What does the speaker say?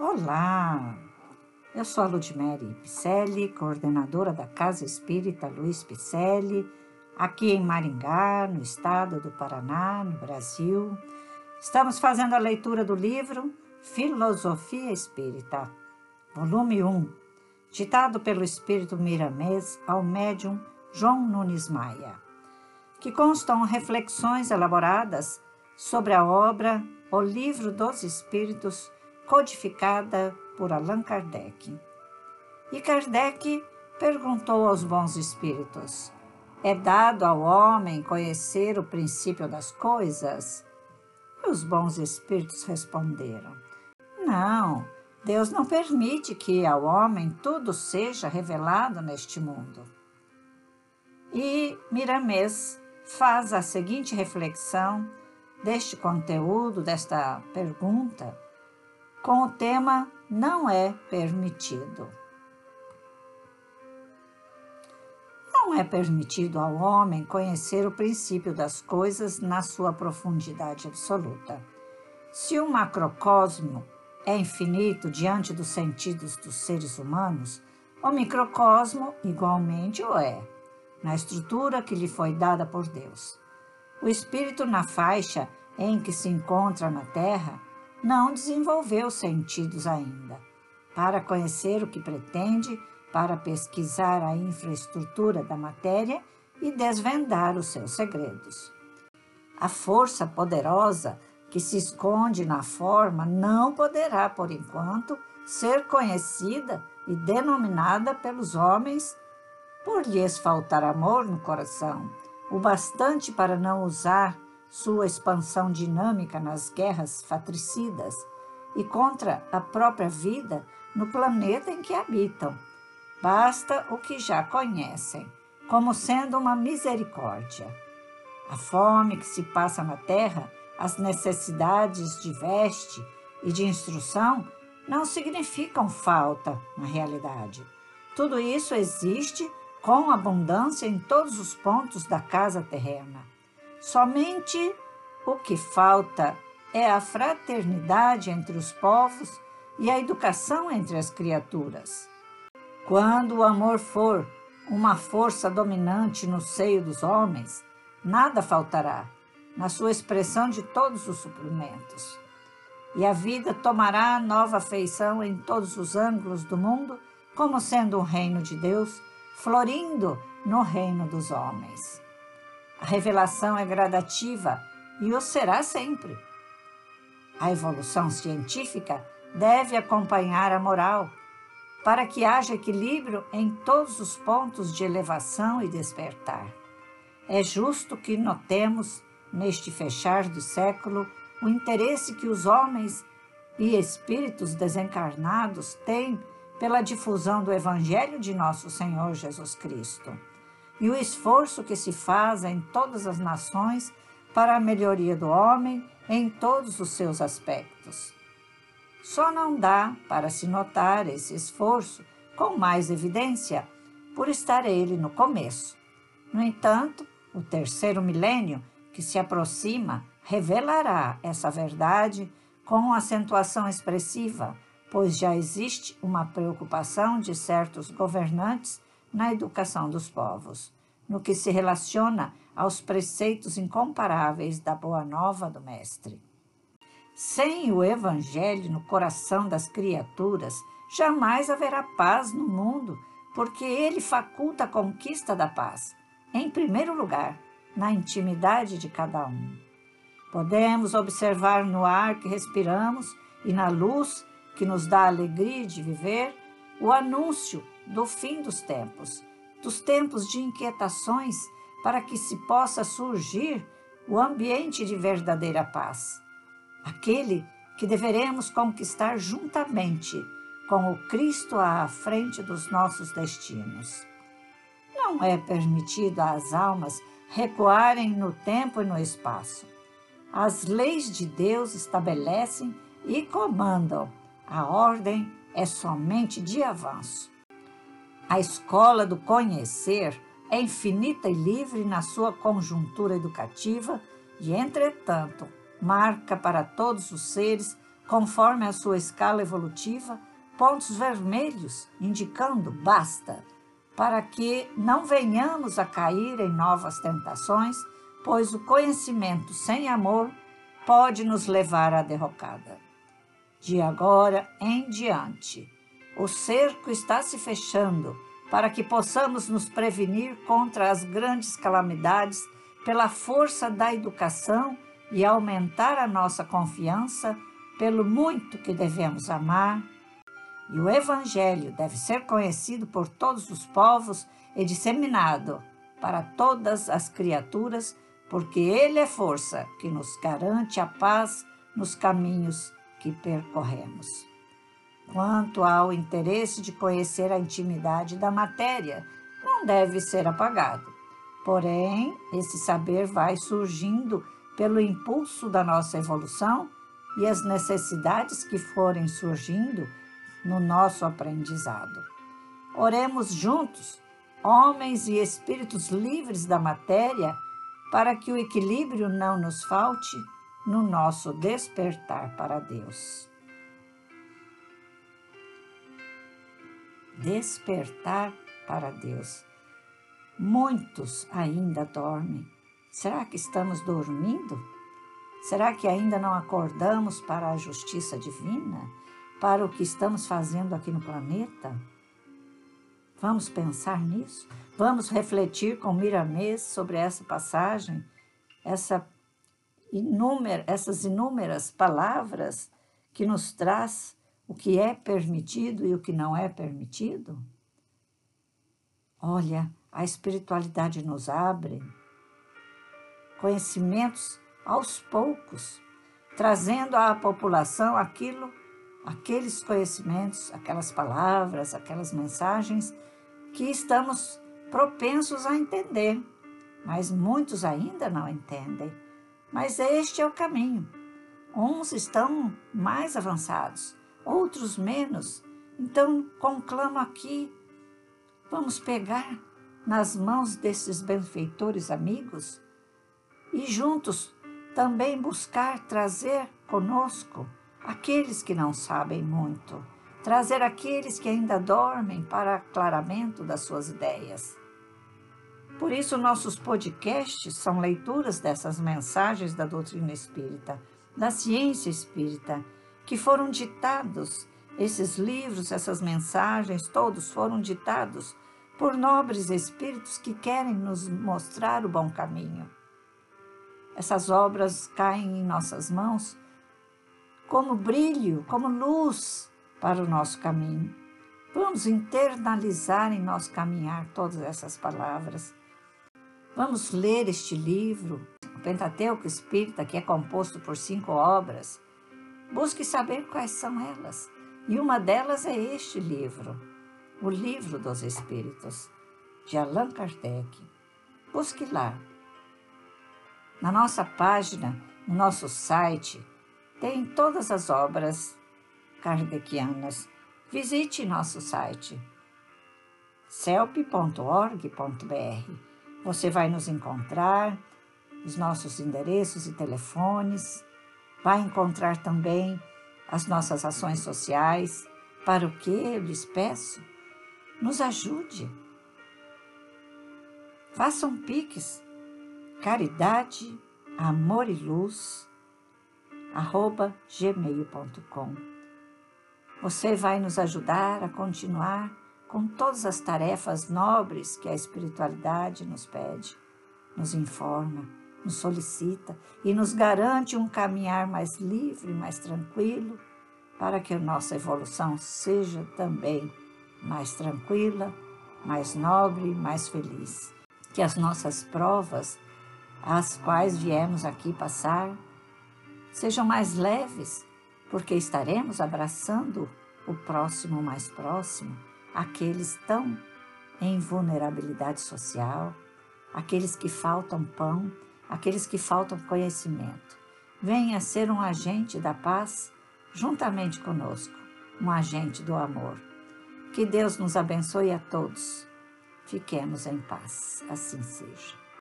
Olá, eu sou a Ludmere Picelli, coordenadora da Casa Espírita Luiz Picelli, aqui em Maringá, no estado do Paraná, no Brasil. Estamos fazendo a leitura do livro Filosofia Espírita, volume 1, ditado pelo Espírito Miramês ao médium João Nunes Maia, que constam reflexões elaboradas sobre a obra O Livro dos Espíritos, codificada por Allan Kardec. E Kardec perguntou aos bons espíritos: É dado ao homem conhecer o princípio das coisas? E os bons espíritos responderam: Não, Deus não permite que ao homem tudo seja revelado neste mundo. E Miramês faz a seguinte reflexão deste conteúdo, desta pergunta com o tema Não é permitido. Não é permitido ao homem conhecer o princípio das coisas na sua profundidade absoluta. Se o macrocosmo é infinito diante dos sentidos dos seres humanos, o microcosmo igualmente o é, na estrutura que lhe foi dada por Deus. O espírito, na faixa em que se encontra na Terra, não desenvolveu sentidos ainda. Para conhecer o que pretende, para pesquisar a infraestrutura da matéria e desvendar os seus segredos. A força poderosa que se esconde na forma não poderá, por enquanto, ser conhecida e denominada pelos homens por lhes faltar amor no coração, o bastante para não usar sua expansão dinâmica nas guerras fratricidas e contra a própria vida no planeta em que habitam. Basta o que já conhecem, como sendo uma misericórdia. A fome que se passa na terra, as necessidades de veste e de instrução não significam falta na realidade. Tudo isso existe com abundância em todos os pontos da casa terrena. Somente o que falta é a fraternidade entre os povos e a educação entre as criaturas. Quando o amor for uma força dominante no seio dos homens, nada faltará na sua expressão de todos os suprimentos. E a vida tomará nova feição em todos os ângulos do mundo, como sendo um reino de Deus, florindo no reino dos homens. A revelação é gradativa e o será sempre. A evolução científica deve acompanhar a moral, para que haja equilíbrio em todos os pontos de elevação e despertar. É justo que notemos, neste fechar do século, o interesse que os homens e espíritos desencarnados têm pela difusão do Evangelho de nosso Senhor Jesus Cristo e o esforço que se faz em todas as nações para a melhoria do homem em todos os seus aspectos. Só não dá para se notar esse esforço com mais evidência por estar ele no começo. No entanto, o terceiro milênio que se aproxima revelará essa verdade com acentuação expressiva, pois já existe uma preocupação de certos governantes na educação dos povos, no que se relaciona aos preceitos incomparáveis da Boa Nova do Mestre. Sem o Evangelho no coração das criaturas, jamais haverá paz no mundo, porque ele faculta a conquista da paz, em primeiro lugar, na intimidade de cada um. Podemos observar no ar que respiramos e na luz que nos dá a alegria de viver o anúncio do fim dos tempos, dos tempos de inquietações, para que se possa surgir o ambiente de verdadeira paz, aquele que deveremos conquistar juntamente com o Cristo à frente dos nossos destinos. Não é permitido às almas recuarem no tempo e no espaço. As leis de Deus estabelecem e comandam. A ordem é somente de avanço. A escola do conhecer é infinita e livre na sua conjuntura educativa e, entretanto, marca para todos os seres conforme a sua escala evolutiva, pontos vermelhos indicando basta, para que não venhamos a cair em novas tentações, pois o conhecimento sem amor pode nos levar à derrocada. De agora em diante, o cerco está se fechando para que possamos nos prevenir contra as grandes calamidades pela força da educação e aumentar a nossa confiança pelo muito que devemos amar. E o Evangelho deve ser conhecido por todos os povos e disseminado para todas as criaturas, porque Ele é força que nos garante a paz nos caminhos que percorremos. Quanto ao interesse de conhecer a intimidade da matéria, não deve ser apagado. Porém, esse saber vai surgindo pelo impulso da nossa evolução e as necessidades que forem surgindo no nosso aprendizado. Oremos juntos, homens e espíritos livres da matéria, para que o equilíbrio não nos falte no nosso despertar para Deus. Despertar para Deus. Muitos ainda dormem. Será que estamos dormindo? Será que ainda não acordamos para a justiça divina? Para o que estamos fazendo aqui no planeta? Vamos pensar nisso? Vamos refletir com Miramês sobre essa passagem, essa inúmer, essas inúmeras palavras que nos traz o que é permitido e o que não é permitido? Olha, a espiritualidade nos abre conhecimentos aos poucos, trazendo à população aquilo, aqueles conhecimentos, aquelas palavras, aquelas mensagens que estamos propensos a entender, mas muitos ainda não entendem. Mas este é o caminho. Uns estão mais avançados, outros menos. Então, conclamo aqui, vamos pegar nas mãos desses benfeitores amigos e juntos também buscar trazer conosco aqueles que não sabem muito, trazer aqueles que ainda dormem para aclaramento das suas ideias. Por isso, nossos podcasts são leituras dessas mensagens da doutrina espírita, da ciência espírita que foram ditados, esses livros, essas mensagens, todos foram ditados por nobres espíritos que querem nos mostrar o bom caminho. Essas obras caem em nossas mãos como brilho, como luz para o nosso caminho. Vamos internalizar em nosso caminhar todas essas palavras. Vamos ler este livro, o Pentateuco Espírita, que é composto por cinco obras Busque saber quais são elas. E uma delas é este livro, O Livro dos Espíritos, de Allan Kardec. Busque lá. Na nossa página, no nosso site, tem todas as obras kardecianas. Visite nosso site celp.org.br. Você vai nos encontrar, os nossos endereços e telefones Vai encontrar também as nossas ações sociais, para o que eu lhes peço? Nos ajude. Façam piques, caridade, amor e luz, arroba gmail.com. Você vai nos ajudar a continuar com todas as tarefas nobres que a espiritualidade nos pede, nos informa nos solicita e nos garante um caminhar mais livre, mais tranquilo, para que a nossa evolução seja também mais tranquila, mais nobre, mais feliz. Que as nossas provas, as quais viemos aqui passar, sejam mais leves, porque estaremos abraçando o próximo mais próximo, aqueles tão em vulnerabilidade social, aqueles que faltam pão, aqueles que faltam conhecimento. Venha ser um agente da paz juntamente conosco, um agente do amor. Que Deus nos abençoe a todos. Fiquemos em paz, assim seja.